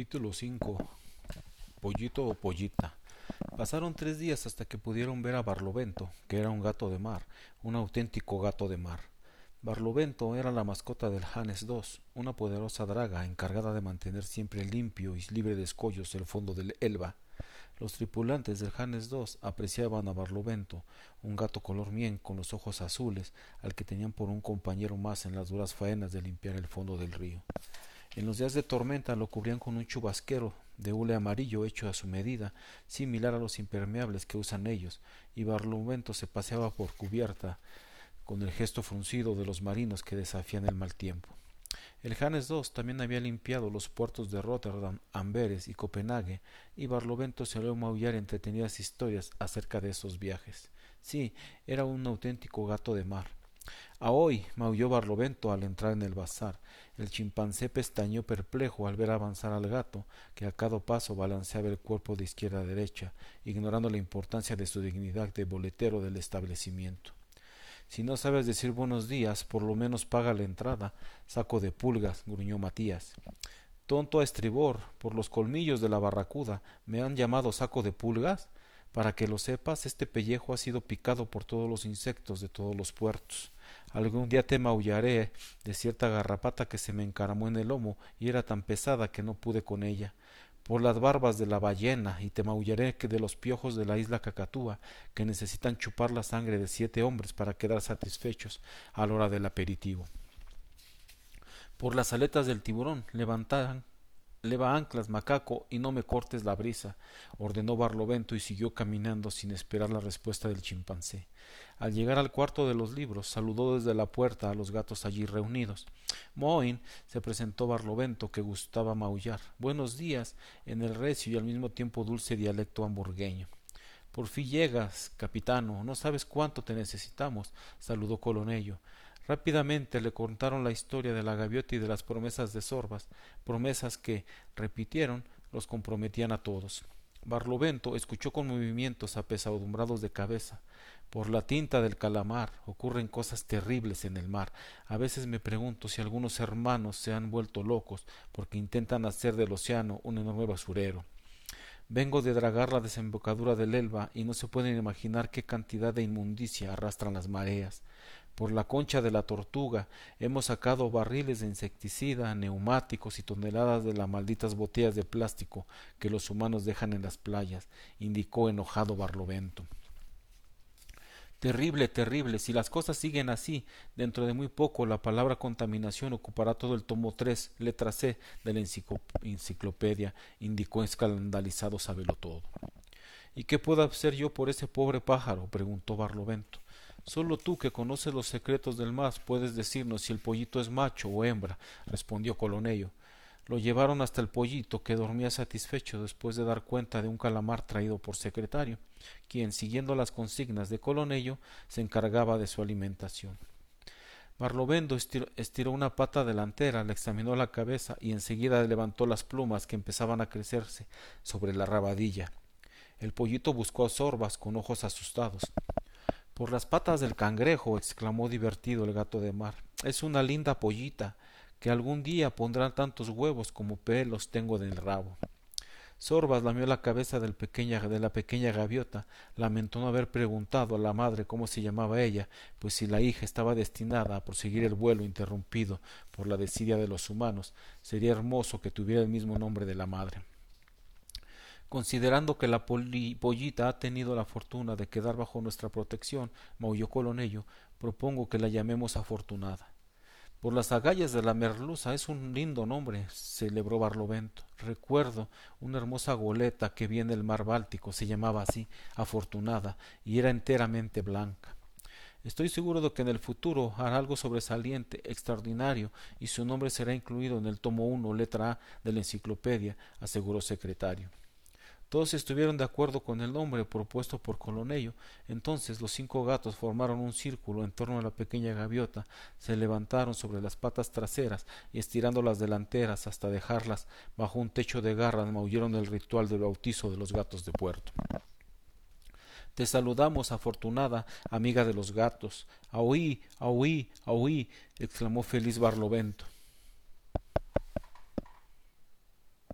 Capítulo 5 Pollito o Pollita Pasaron tres días hasta que pudieron ver a Barlovento, que era un gato de mar, un auténtico gato de mar. Barlovento era la mascota del Hannes II, una poderosa draga encargada de mantener siempre limpio y libre de escollos el fondo del Elba. Los tripulantes del Hannes II apreciaban a Barlovento, un gato color miel con los ojos azules, al que tenían por un compañero más en las duras faenas de limpiar el fondo del río. En los días de tormenta lo cubrían con un chubasquero de hule amarillo hecho a su medida, similar a los impermeables que usan ellos, y Barlovento se paseaba por cubierta con el gesto fruncido de los marinos que desafían el mal tiempo. El Hannes II también había limpiado los puertos de Rotterdam, Amberes y Copenhague, y Barlovento se oyó maullar entretenidas historias acerca de esos viajes. Sí, era un auténtico gato de mar. A hoy maulló Barlovento al entrar en el bazar. El chimpancé pestañeó perplejo al ver avanzar al gato, que a cada paso balanceaba el cuerpo de izquierda a derecha, ignorando la importancia de su dignidad de boletero del establecimiento. Si no sabes decir buenos días, por lo menos paga la entrada. Saco de pulgas, gruñó Matías. Tonto a estribor, por los colmillos de la barracuda, ¿me han llamado saco de pulgas? Para que lo sepas, este pellejo ha sido picado por todos los insectos de todos los puertos. Algún día te maullaré de cierta garrapata que se me encaramó en el lomo y era tan pesada que no pude con ella. Por las barbas de la ballena y te maullaré que de los piojos de la isla Cacatúa que necesitan chupar la sangre de siete hombres para quedar satisfechos a la hora del aperitivo. Por las aletas del tiburón levantarán Leva anclas, macaco, y no me cortes la brisa, ordenó Barlovento y siguió caminando sin esperar la respuesta del chimpancé. Al llegar al cuarto de los libros, saludó desde la puerta a los gatos allí reunidos. Moin se presentó Barlovento, que gustaba maullar. Buenos días, en el recio y al mismo tiempo dulce dialecto hamburgueño. Por fin llegas, capitano. No sabes cuánto te necesitamos, saludó Colonello. Rápidamente le contaron la historia de la gaviota y de las promesas de Sorbas, promesas que, repitieron, los comprometían a todos. Barlovento escuchó con movimientos apesadumbrados de cabeza. Por la tinta del calamar ocurren cosas terribles en el mar. A veces me pregunto si algunos hermanos se han vuelto locos porque intentan hacer del océano un enorme basurero. Vengo de dragar la desembocadura del Elba y no se pueden imaginar qué cantidad de inmundicia arrastran las mareas. Por la concha de la tortuga hemos sacado barriles de insecticida, neumáticos y toneladas de las malditas botellas de plástico que los humanos dejan en las playas, indicó enojado Barlovento. Terrible, terrible. Si las cosas siguen así, dentro de muy poco la palabra contaminación ocupará todo el tomo tres, letra C de la enciclopedia, indicó escandalizado todo. ¿Y qué puedo hacer yo por ese pobre pájaro? preguntó Barlovento. Solo tú que conoces los secretos del mar puedes decirnos si el pollito es macho o hembra, respondió Colonello. Lo llevaron hasta el pollito, que dormía satisfecho después de dar cuenta de un calamar traído por secretario, quien, siguiendo las consignas de Colonello, se encargaba de su alimentación. Barlovendo estiró una pata delantera, le examinó la cabeza y enseguida levantó las plumas que empezaban a crecerse sobre la rabadilla. El pollito buscó a Sorbas con ojos asustados. Por las patas del cangrejo, exclamó divertido el gato de mar. Es una linda pollita, que algún día pondrá tantos huevos como pelos tengo del rabo. Sorbas lamió la cabeza de la pequeña gaviota, lamentó no haber preguntado a la madre cómo se llamaba ella, pues si la hija estaba destinada a proseguir el vuelo interrumpido por la desidia de los humanos, sería hermoso que tuviera el mismo nombre de la madre. Considerando que la pollita ha tenido la fortuna de quedar bajo nuestra protección, maulló Colonello, propongo que la llamemos afortunada. Por las agallas de la merluza es un lindo nombre, celebró Barlovento. Recuerdo una hermosa goleta que viene del mar Báltico, se llamaba así, afortunada, y era enteramente blanca. Estoy seguro de que en el futuro hará algo sobresaliente, extraordinario, y su nombre será incluido en el tomo uno, letra A de la enciclopedia, aseguró secretario. Todos estuvieron de acuerdo con el nombre propuesto por Colonello. Entonces los cinco gatos formaron un círculo en torno a la pequeña gaviota, se levantaron sobre las patas traseras y estirando las delanteras hasta dejarlas bajo un techo de garras maullaron el ritual del bautizo de los gatos de puerto. Te saludamos, afortunada amiga de los gatos. Ahuí, ahuí, ahuí, exclamó feliz Barlovento.